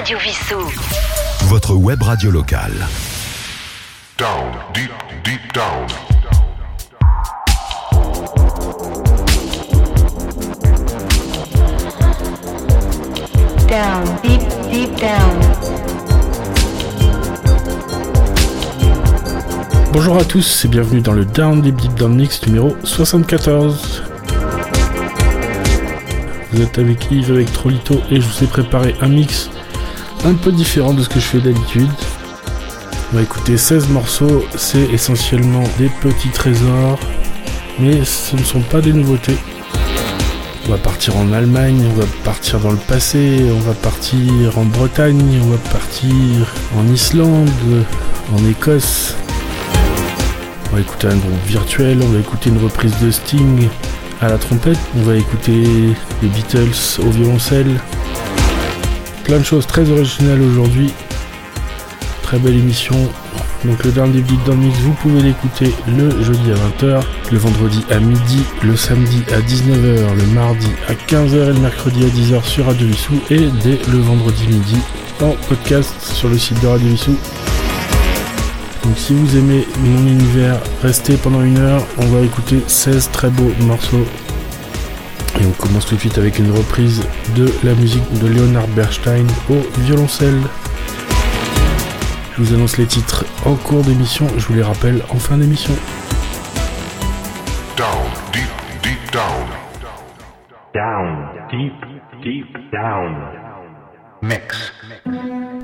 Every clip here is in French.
Radio Vissou. Votre web radio locale. Down, deep, deep down. Down, deep, deep down. Bonjour à tous et bienvenue dans le Down Deep Deep Down Mix numéro 74. Vous êtes avec Yves avec Trolito et je vous ai préparé un mix un peu différent de ce que je fais d'habitude. On va écouter 16 morceaux, c'est essentiellement des petits trésors, mais ce ne sont pas des nouveautés. On va partir en Allemagne, on va partir dans le passé, on va partir en Bretagne, on va partir en Islande, en Écosse. On va écouter un groupe virtuel, on va écouter une reprise de Sting à la trompette, on va écouter les Beatles au violoncelle. Plein de choses très originales aujourd'hui. Très belle émission. Donc le dernier Deep dans Mix, vous pouvez l'écouter le jeudi à 20h, le vendredi à midi, le samedi à 19h, le mardi à 15h et le mercredi à 10h sur Radio Vissou et dès le vendredi midi en podcast sur le site de Radio Vissou. Donc si vous aimez mon univers, restez pendant une heure, on va écouter 16 très beaux morceaux. Et on commence tout de suite avec une reprise de la musique de Leonard Bernstein au violoncelle. Je vous annonce les titres en cours d'émission, je vous les rappelle en fin d'émission. Down, deep, deep down. Down, deep, deep down. Mix.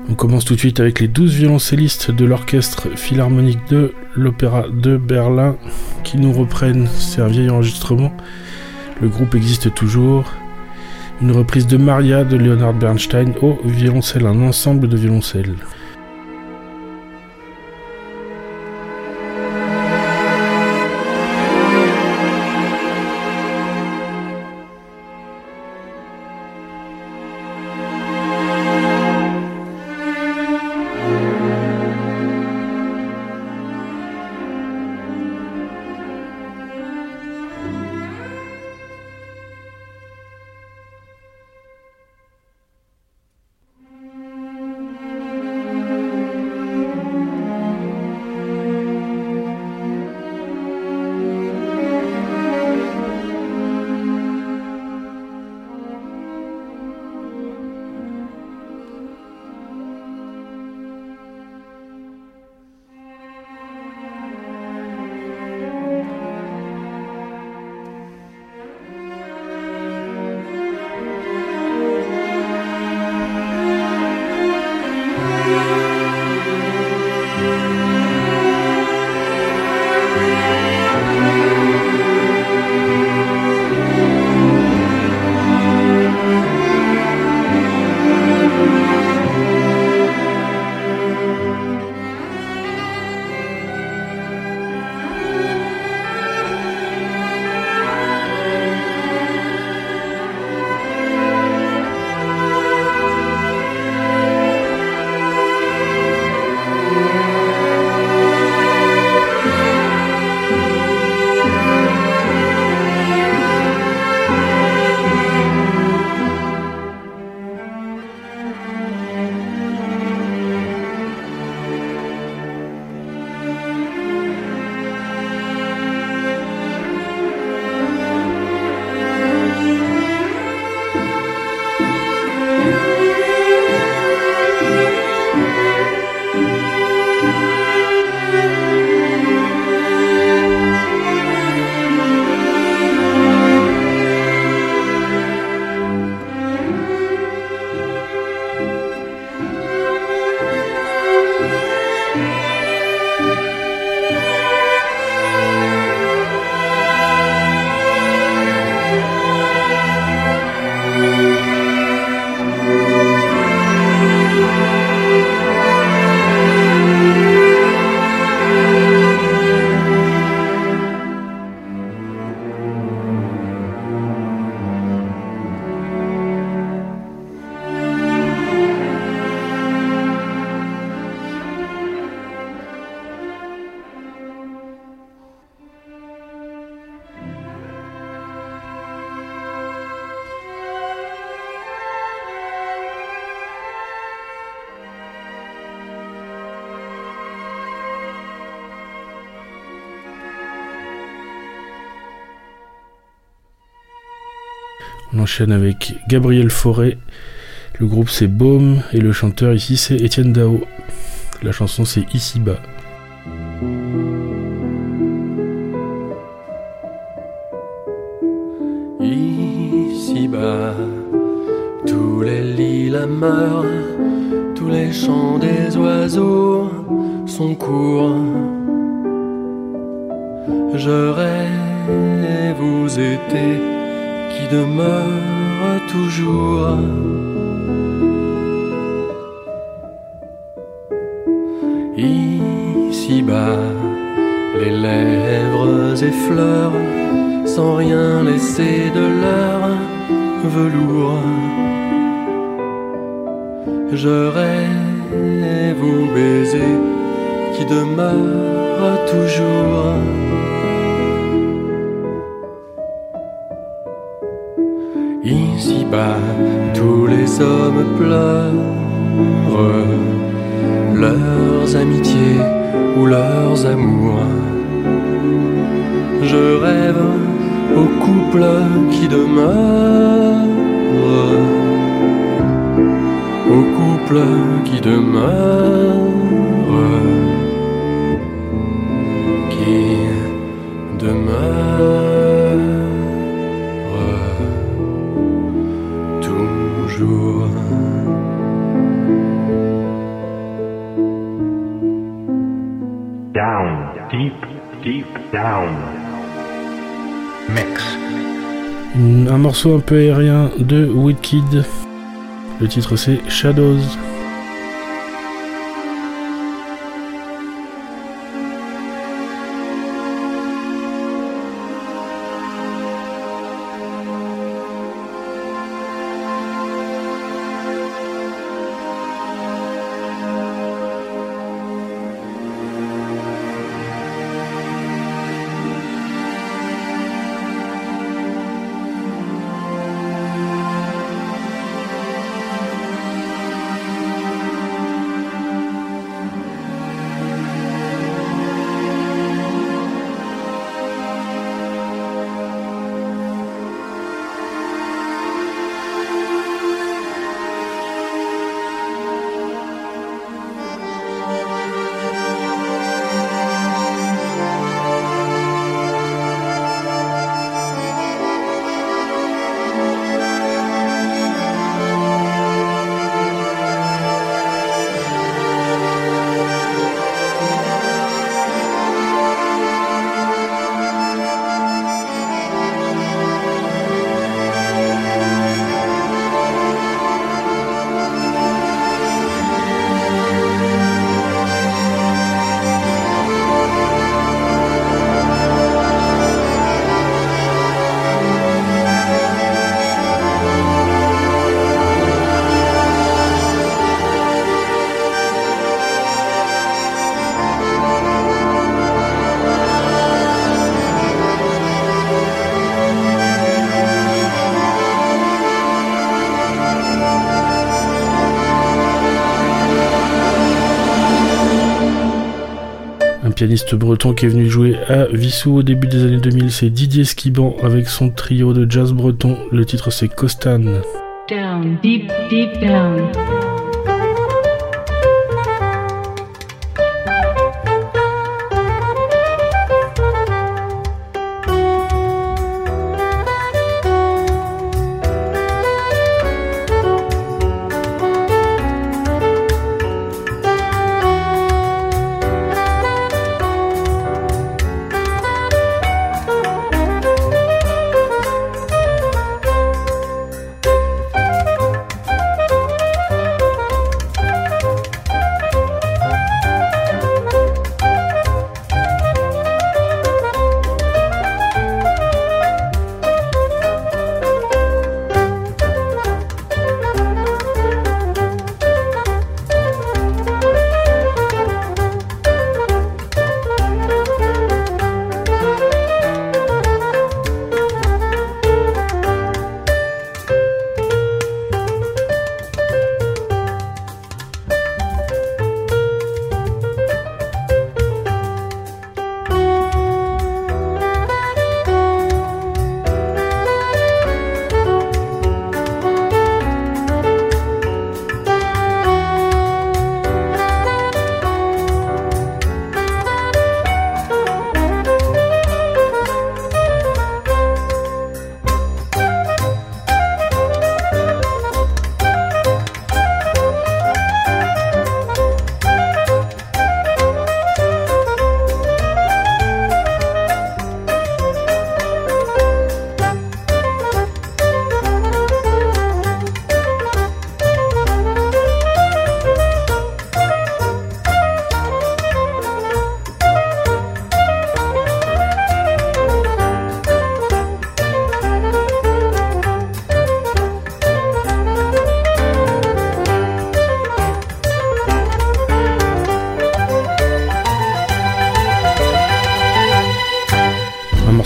On commence tout de suite avec les 12 violoncellistes de l'orchestre philharmonique de l'Opéra de Berlin qui nous reprennent, c'est un vieil enregistrement. Le groupe existe toujours. Une reprise de Maria de Leonard Bernstein au violoncelle, un ensemble de violoncelles. Avec Gabriel Forêt. Le groupe c'est Baume et le chanteur ici c'est Étienne Dao. La chanson c'est Ici bas. Ici bas, tous les lilas meurent, tous les chants des oiseaux sont courts. Je rêve vous étés qui demeure toujours. Ici-bas, les lèvres effleurent sans rien laisser de leur velours. Je rêve vous baiser qui demeure toujours. Ici-bas, tous les hommes pleurent leurs amitiés ou leurs amours. Je rêve au couple qui demeure, au couple qui demeure, qui demeure. Down. Un morceau un peu aérien de Wicked. Le titre c'est Shadows. Pianiste breton qui est venu jouer à Vissou au début des années 2000, c'est Didier Skiban avec son trio de jazz breton. Le titre c'est Costan.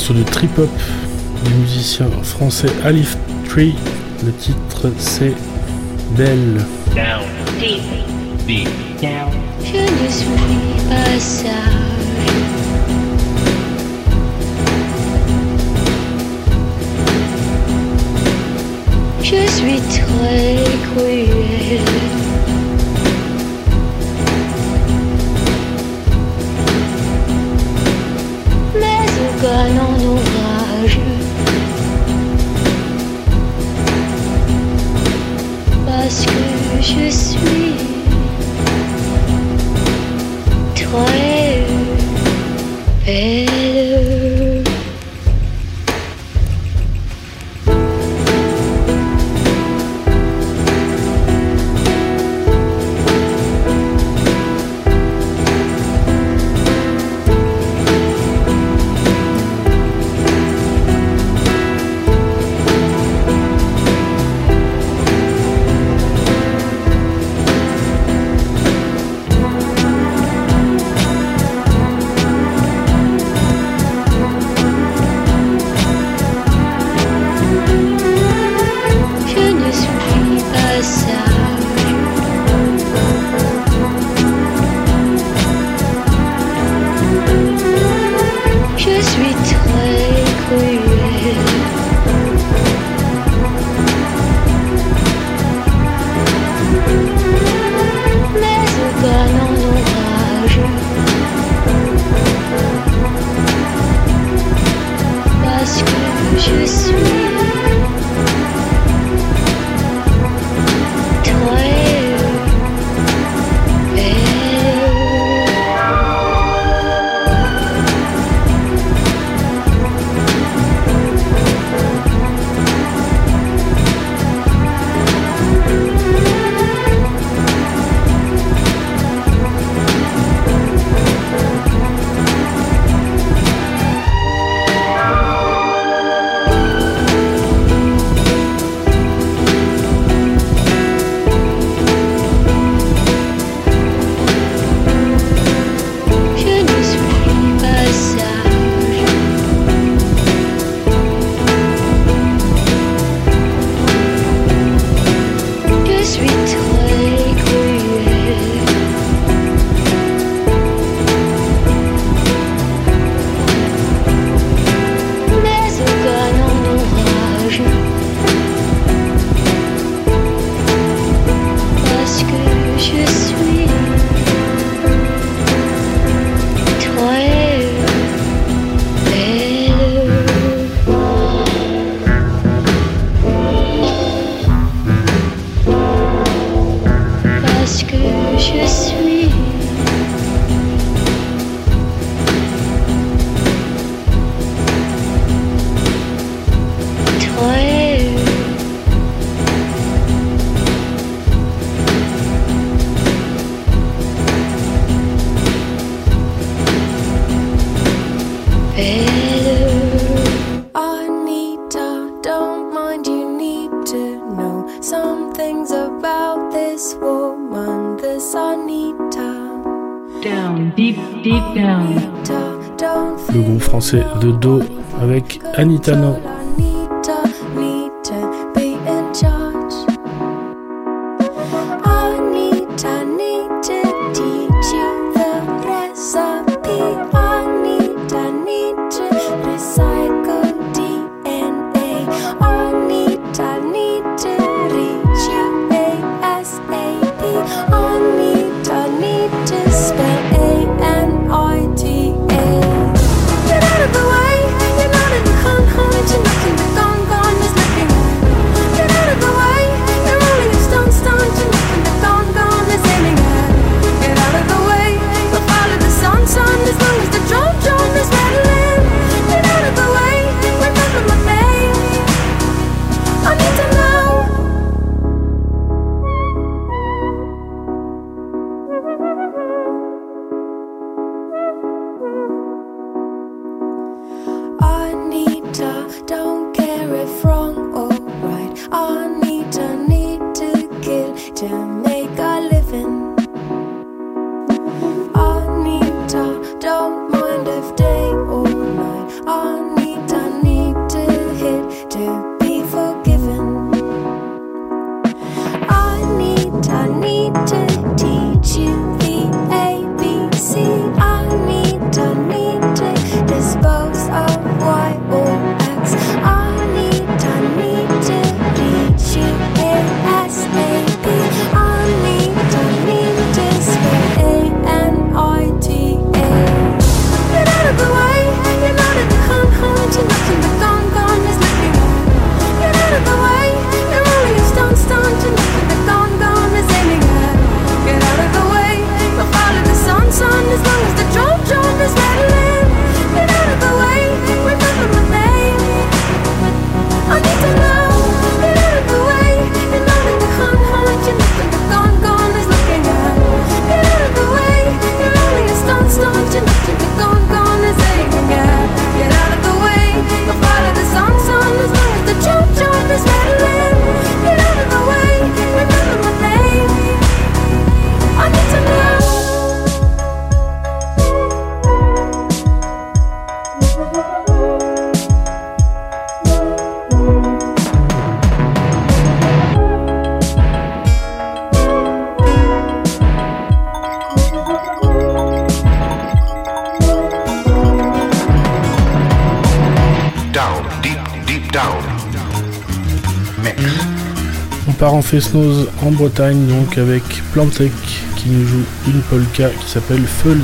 morceau de trip hop du musicien français Alif Tree. Le titre c'est Belle. Down, deep, deep, down. Je ne suis pas sage. Je suis très cruelle. volcane en orage. Parce que je suis très belle. Le groupe français de Do avec Anitano. En Bretagne, donc avec Plantec qui nous joue une polka qui s'appelle Feuls.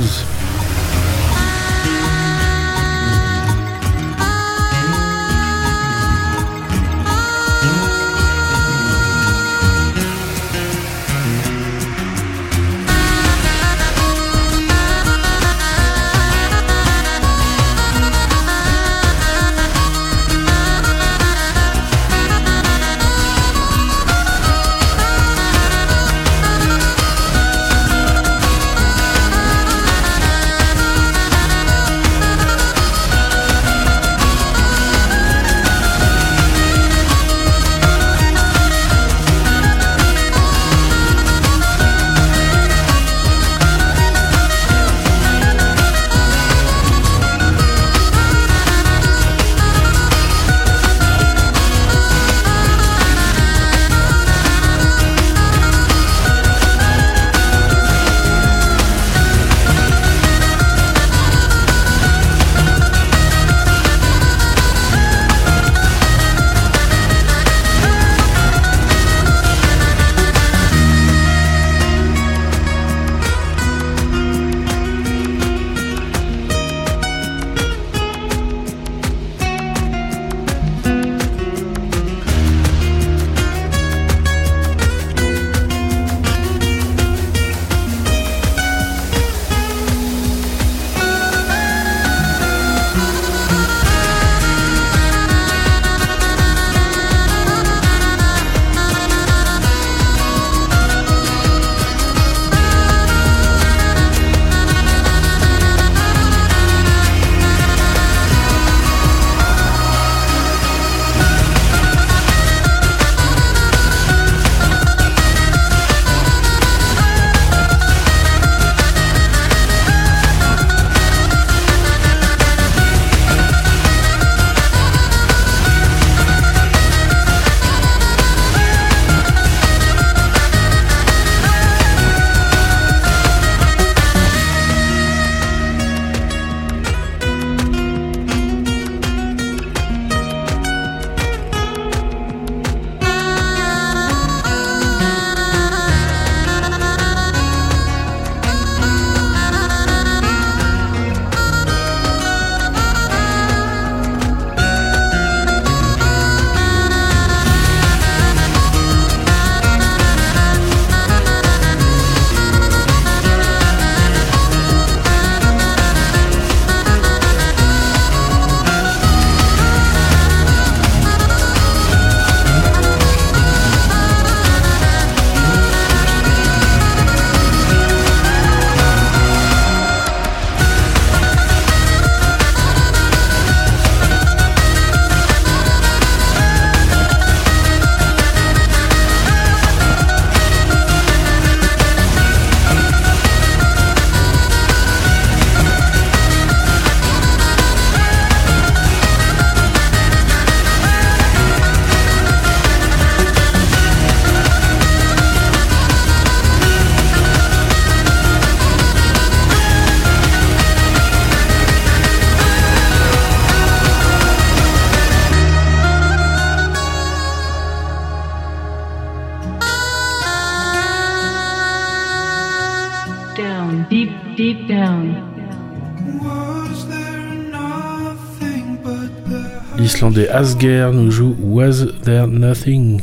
Asger nous joue Was There Nothing.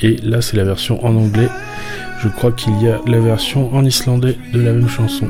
Et là, c'est la version en anglais. Je crois qu'il y a la version en islandais de la même chanson.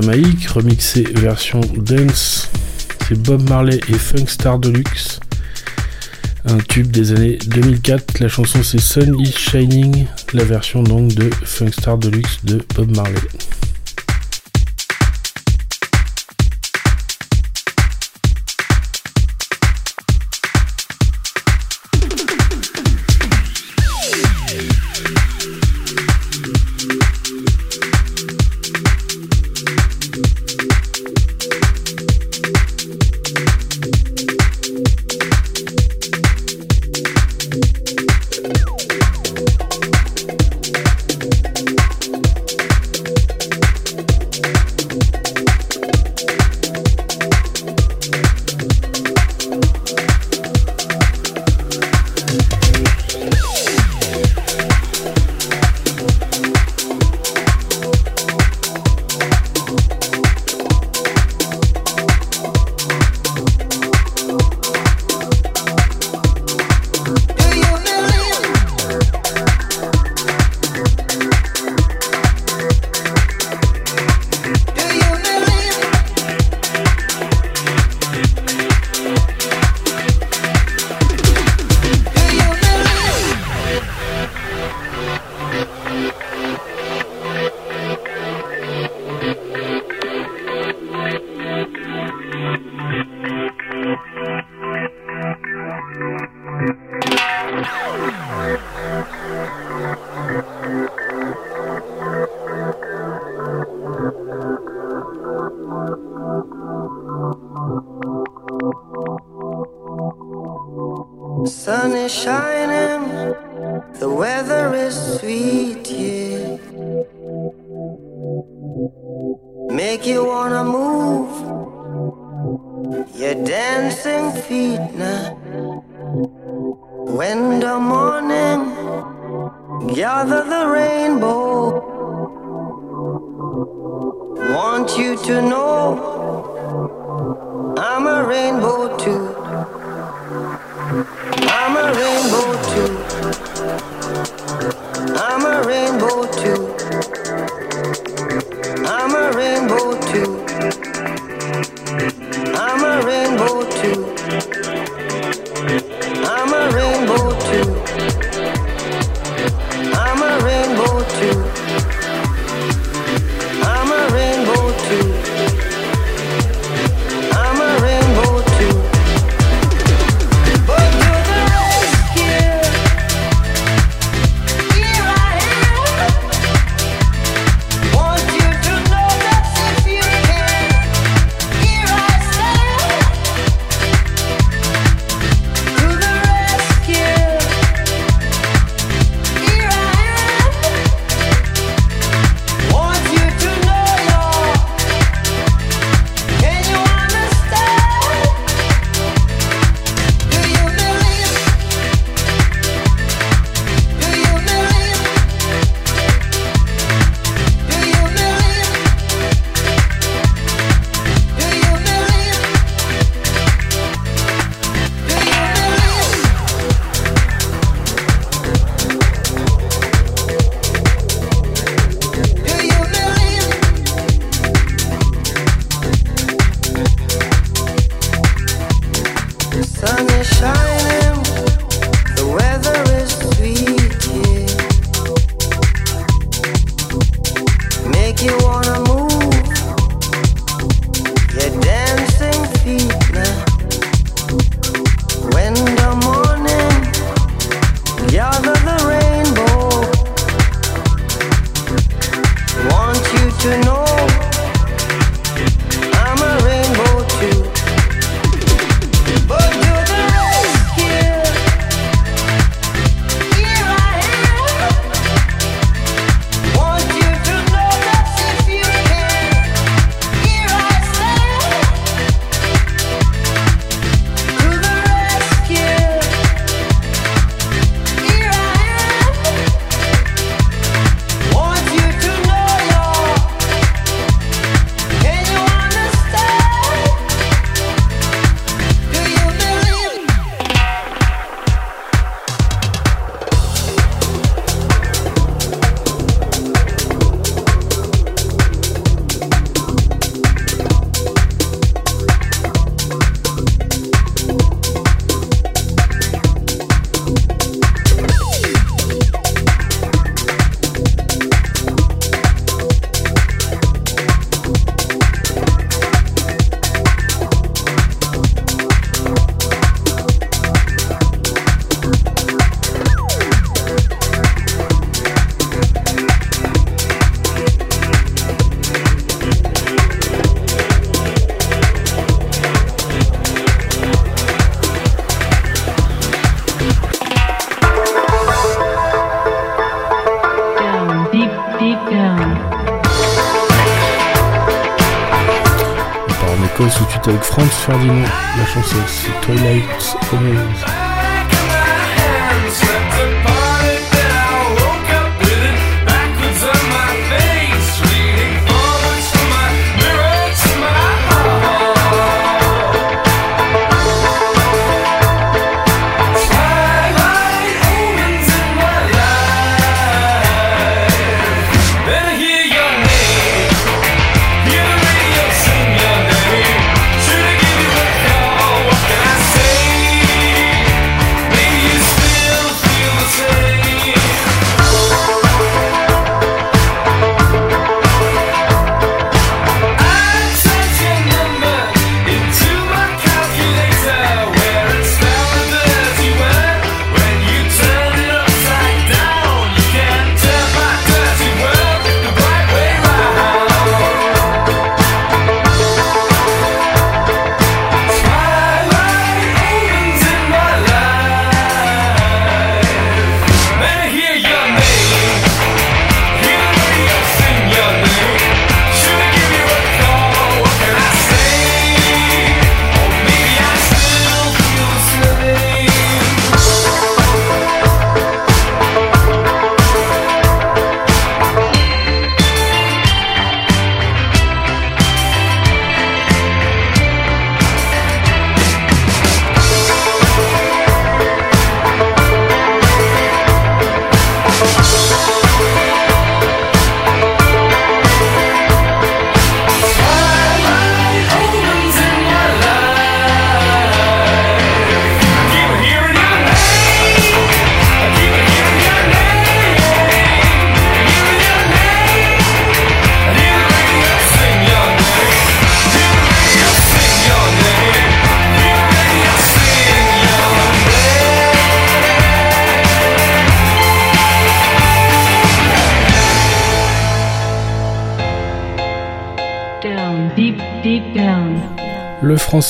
Jamaïque, remixé version dance. C'est Bob Marley et Funkstar Deluxe. Un tube des années 2004. La chanson c'est Sun is Shining, la version donc de Funkstar Deluxe de Bob Marley.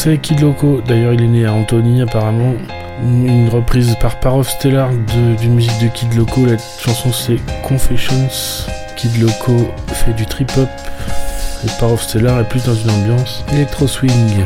C'est Kid Loco. D'ailleurs, il est né à Antony, apparemment. Une reprise par Parov Stellar d'une musique de Kid Loco. La chanson, c'est Confessions. Kid Loco fait du trip-hop. Et Parov Stellar est plus dans une ambiance électro-swing.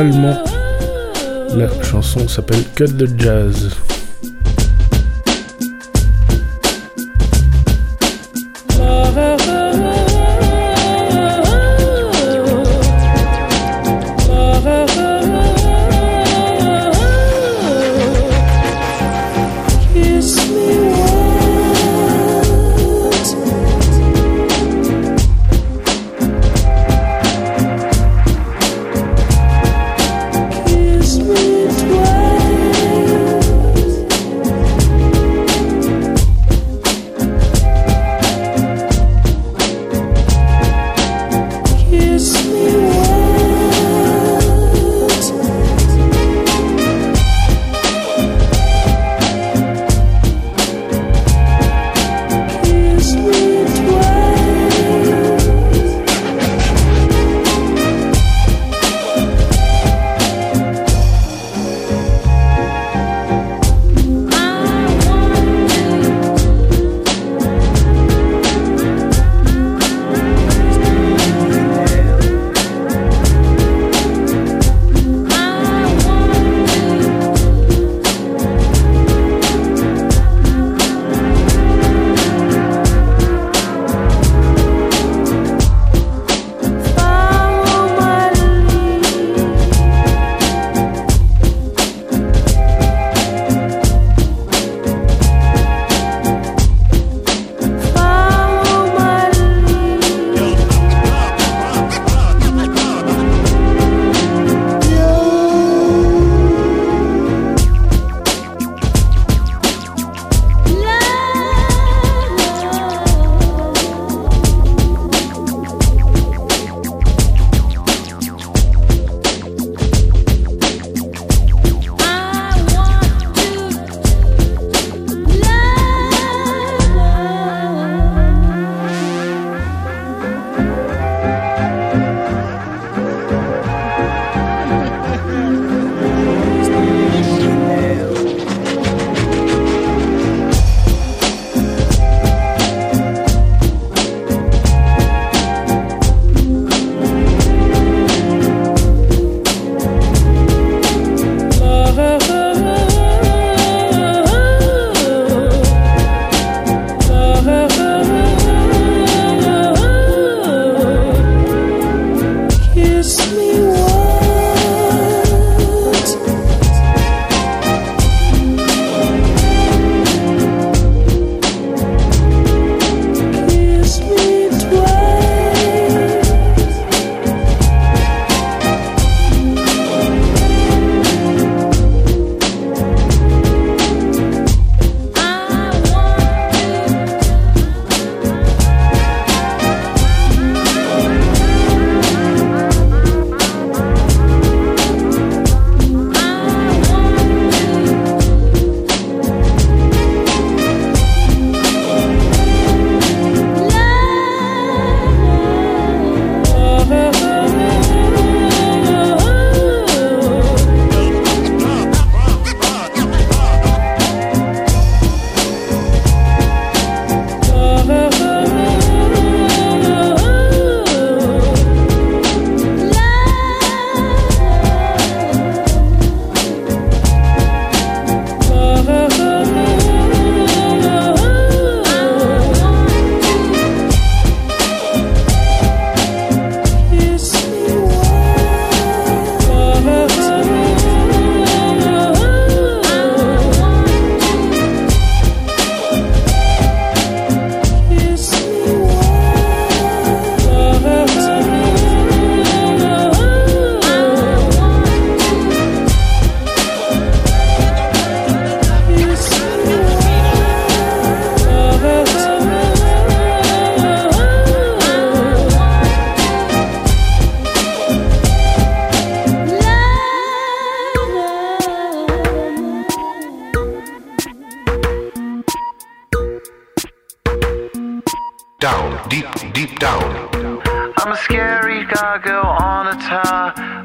allemand. La chanson s'appelle Cut the Jazz.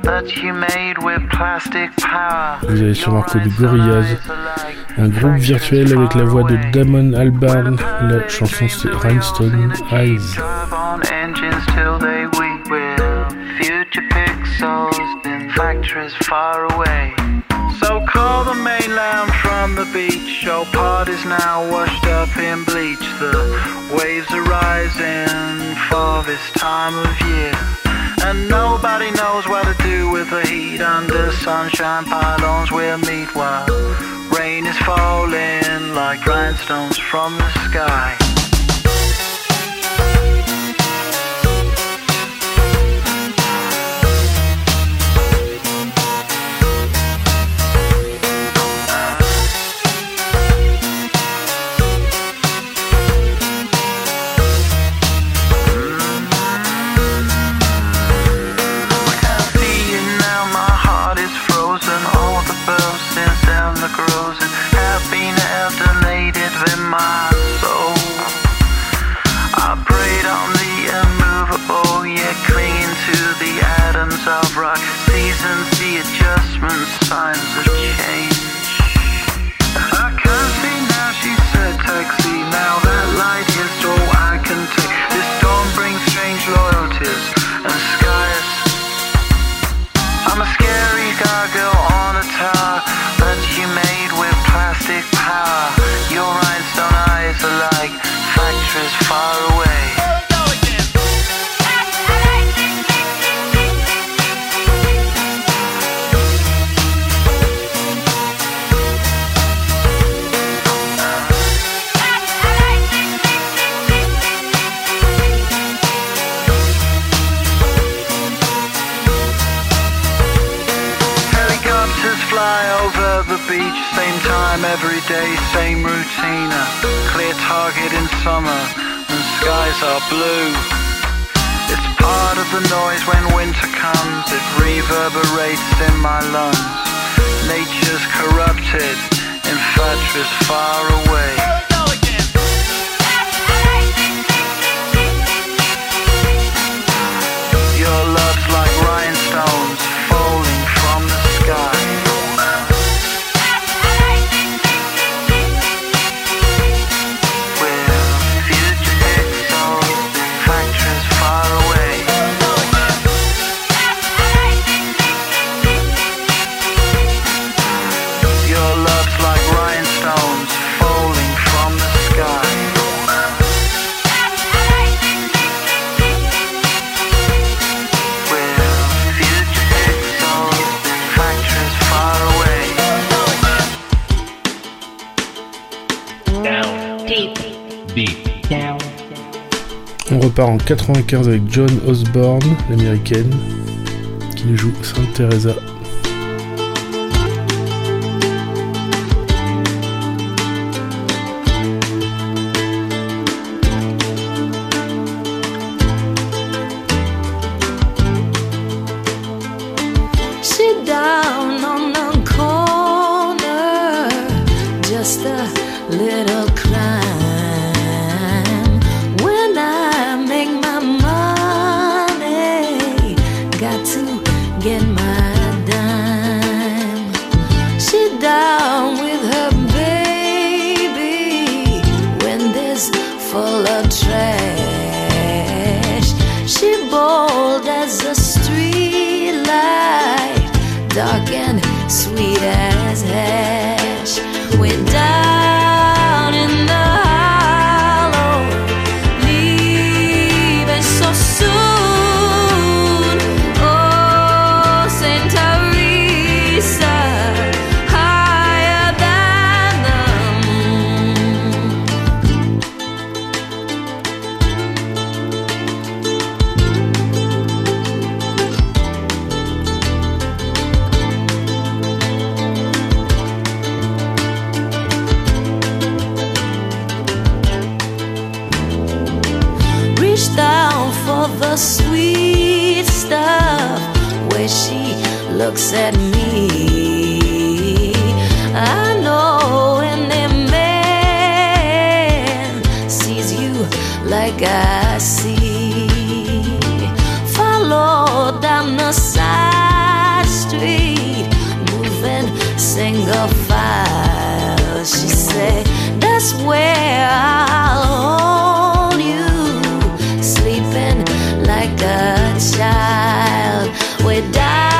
Vous avez sûrement connu Gorillaz, un groupe virtuel avec la voix de Damon Albarn. La chanson c'est Rhinestone Eyes. So call the mainland from the beach. Show part is now washed up in bleach. The waves are rising for this time of year. And nobody knows what to do with the heat under sunshine pylons we'll meet while rain is falling like grindstones from the sky. 95 avec John Osborne, l'américaine, qui joue Sainte Teresa. like a child. We die.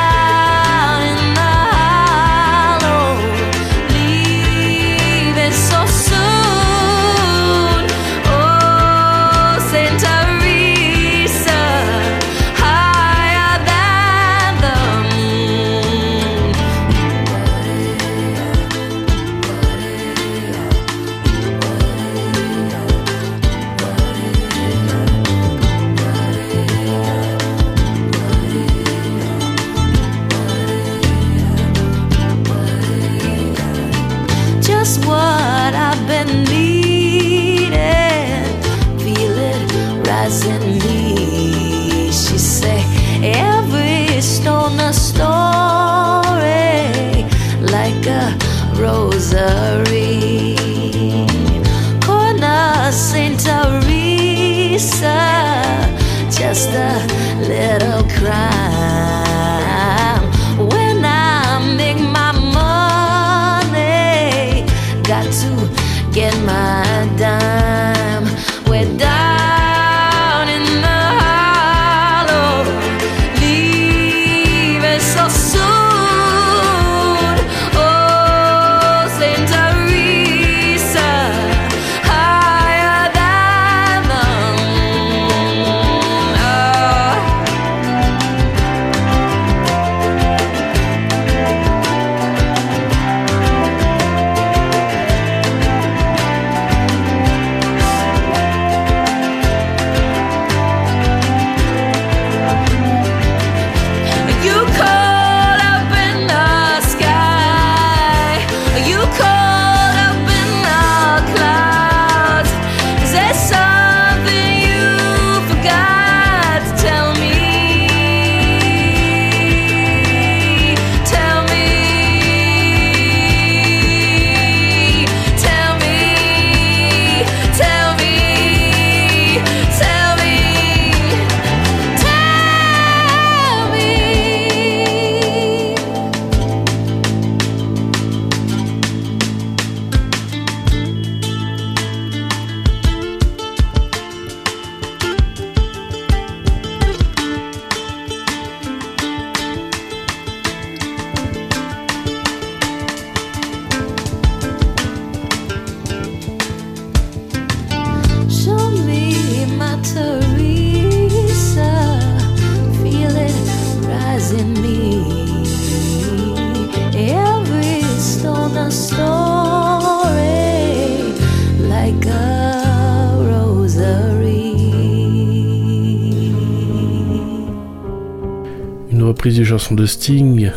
de Sting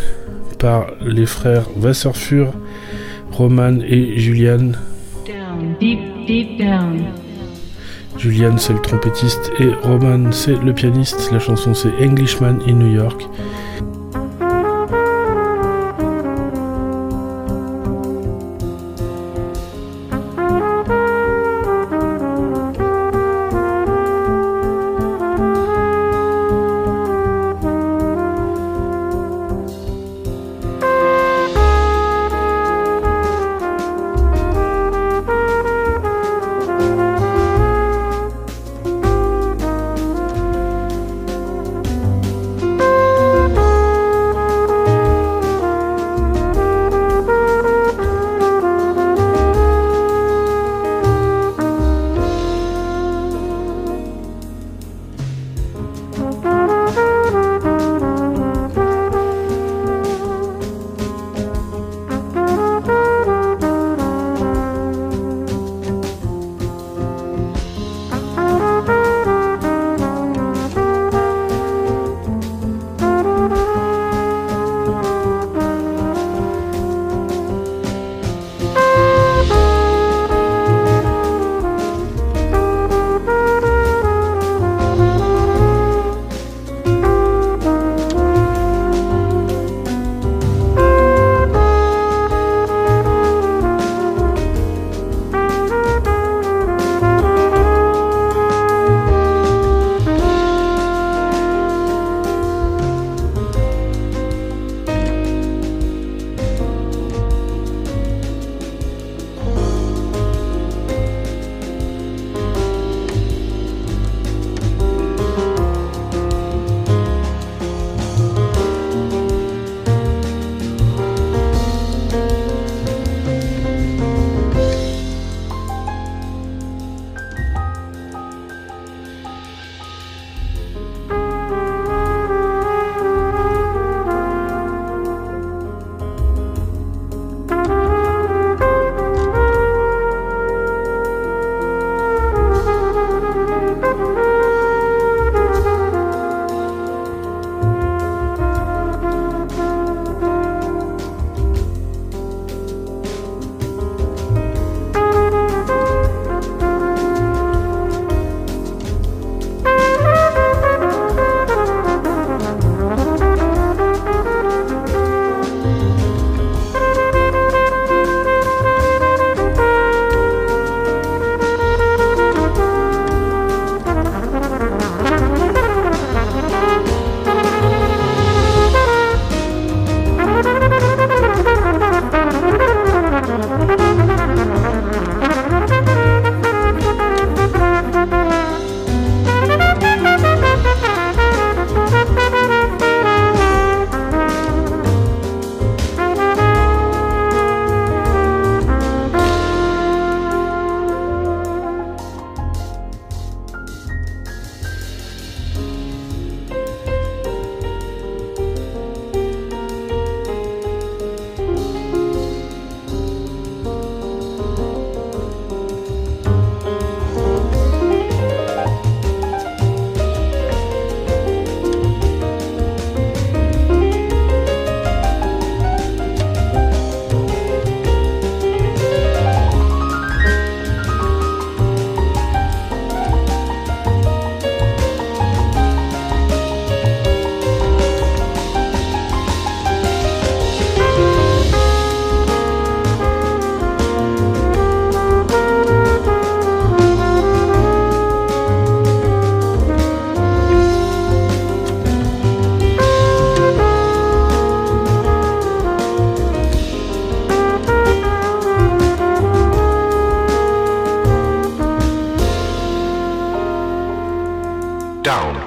par les frères Wasserfur, Roman et Julian. Julian, c'est le trompettiste, et Roman, c'est le pianiste. La chanson, c'est Englishman in New York.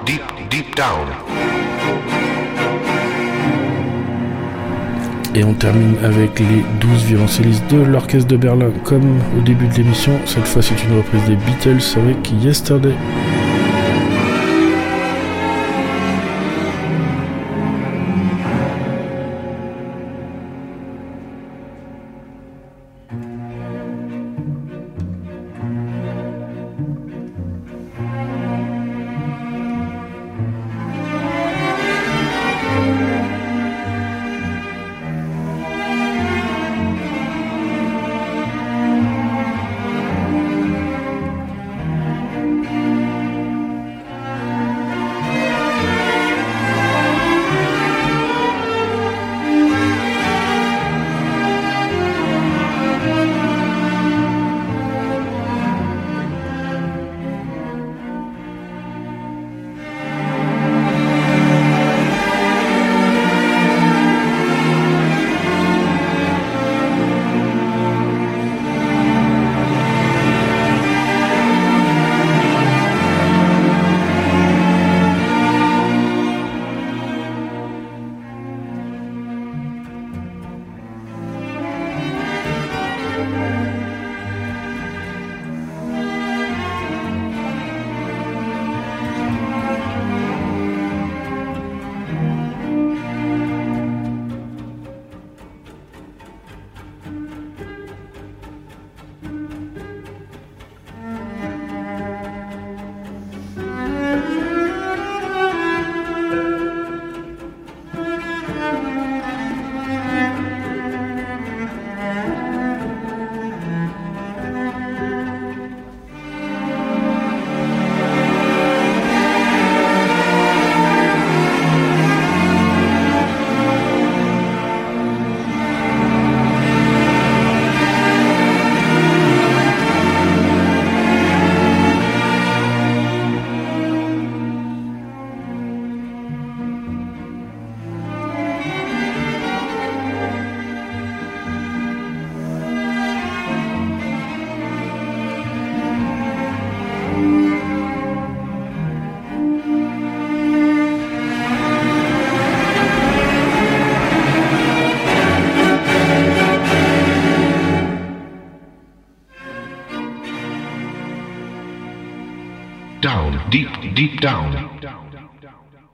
Deep, deep down. Et on termine avec les 12 violoncellistes de l'orchestre de Berlin, comme au début de l'émission. Cette fois, c'est une reprise des Beatles avec Yesterday.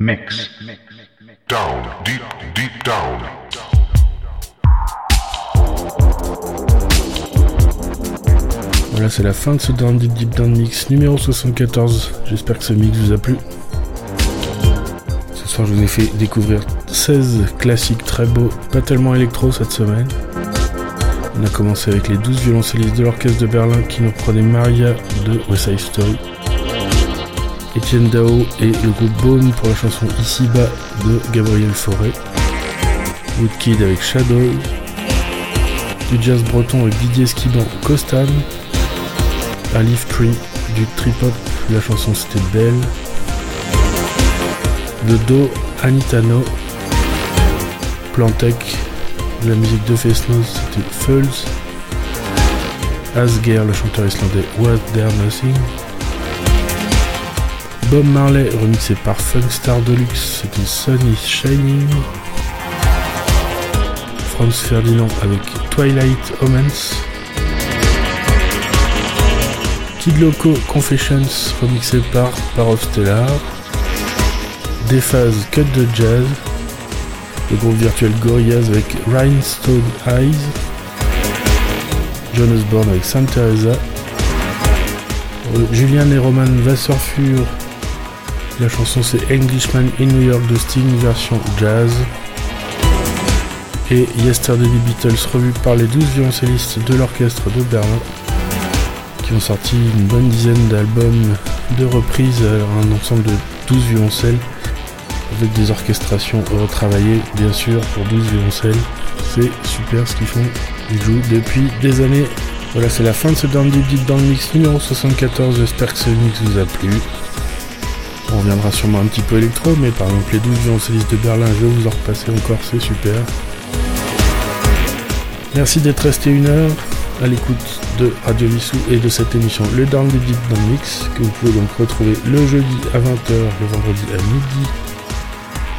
Mix. Down, deep, deep down. Voilà, c'est la fin de ce Down Deep Deep Down Mix numéro 74. J'espère que ce mix vous a plu. Ce soir, je vous ai fait découvrir 16 classiques très beaux, pas tellement électro cette semaine. On a commencé avec les 12 violoncellistes de l'orchestre de Berlin qui nous reprenaient Maria de West Side Story. Etienne Dao et le groupe Bone pour la chanson Ici-bas de Gabriel Fauré. Woodkid avec Shadow. Du jazz breton avec Didier Skiban Costan. A Leaf Tree du trip hop, la chanson c'était Belle. Le Do Anitano. Plantec, la musique de Fesnos c'était Fulls. Asger, le chanteur islandais Was There Nothing. Bob Marley remixé par Funkstar Deluxe, c'était Sun is Shining. Franz Ferdinand avec Twilight Omens. Kid Loco Confessions remixé par Parov Stellar. Déphase Cut de Jazz. Le groupe virtuel Gorillaz avec Rhinestone Eyes. John Osborne avec Saint Teresa. Euh, Julian et Roman Wasserfur la chanson c'est Englishman in New York de Sting version jazz. Et Yesterday des Beatles revu par les 12 violoncellistes de l'orchestre de Berlin qui ont sorti une bonne dizaine d'albums de reprises à un ensemble de 12 violoncelles avec des orchestrations retravaillées bien sûr pour 12 violoncelles. C'est super ce qu'ils font. Ils jouent depuis des années. Voilà, c'est la fin de ce Down Deep Deep dans le mix numéro 74. J'espère que ce mix vous a plu. Reviendra sûrement un petit peu électro, mais par exemple les 12 violoncellistes de Berlin, je vais vous en repasser encore, c'est super. Merci d'être resté une heure à l'écoute de Radio Vissou et de cette émission Le Down Deep Deep dans Mix, que vous pouvez donc retrouver le jeudi à 20h, le vendredi à midi,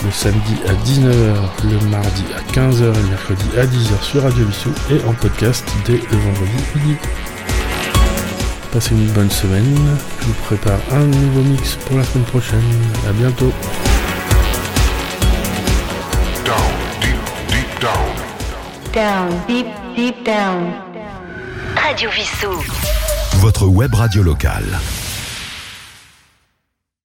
le samedi à 19h, le mardi à 15h et le mercredi à 10h sur Radio Vissou et en podcast dès le vendredi midi. Passez une bonne semaine, je vous prépare un nouveau mix pour la semaine prochaine. À bientôt. Down, deep, deep down. Down, deep, deep down. Radio Vissou. Votre web radio locale.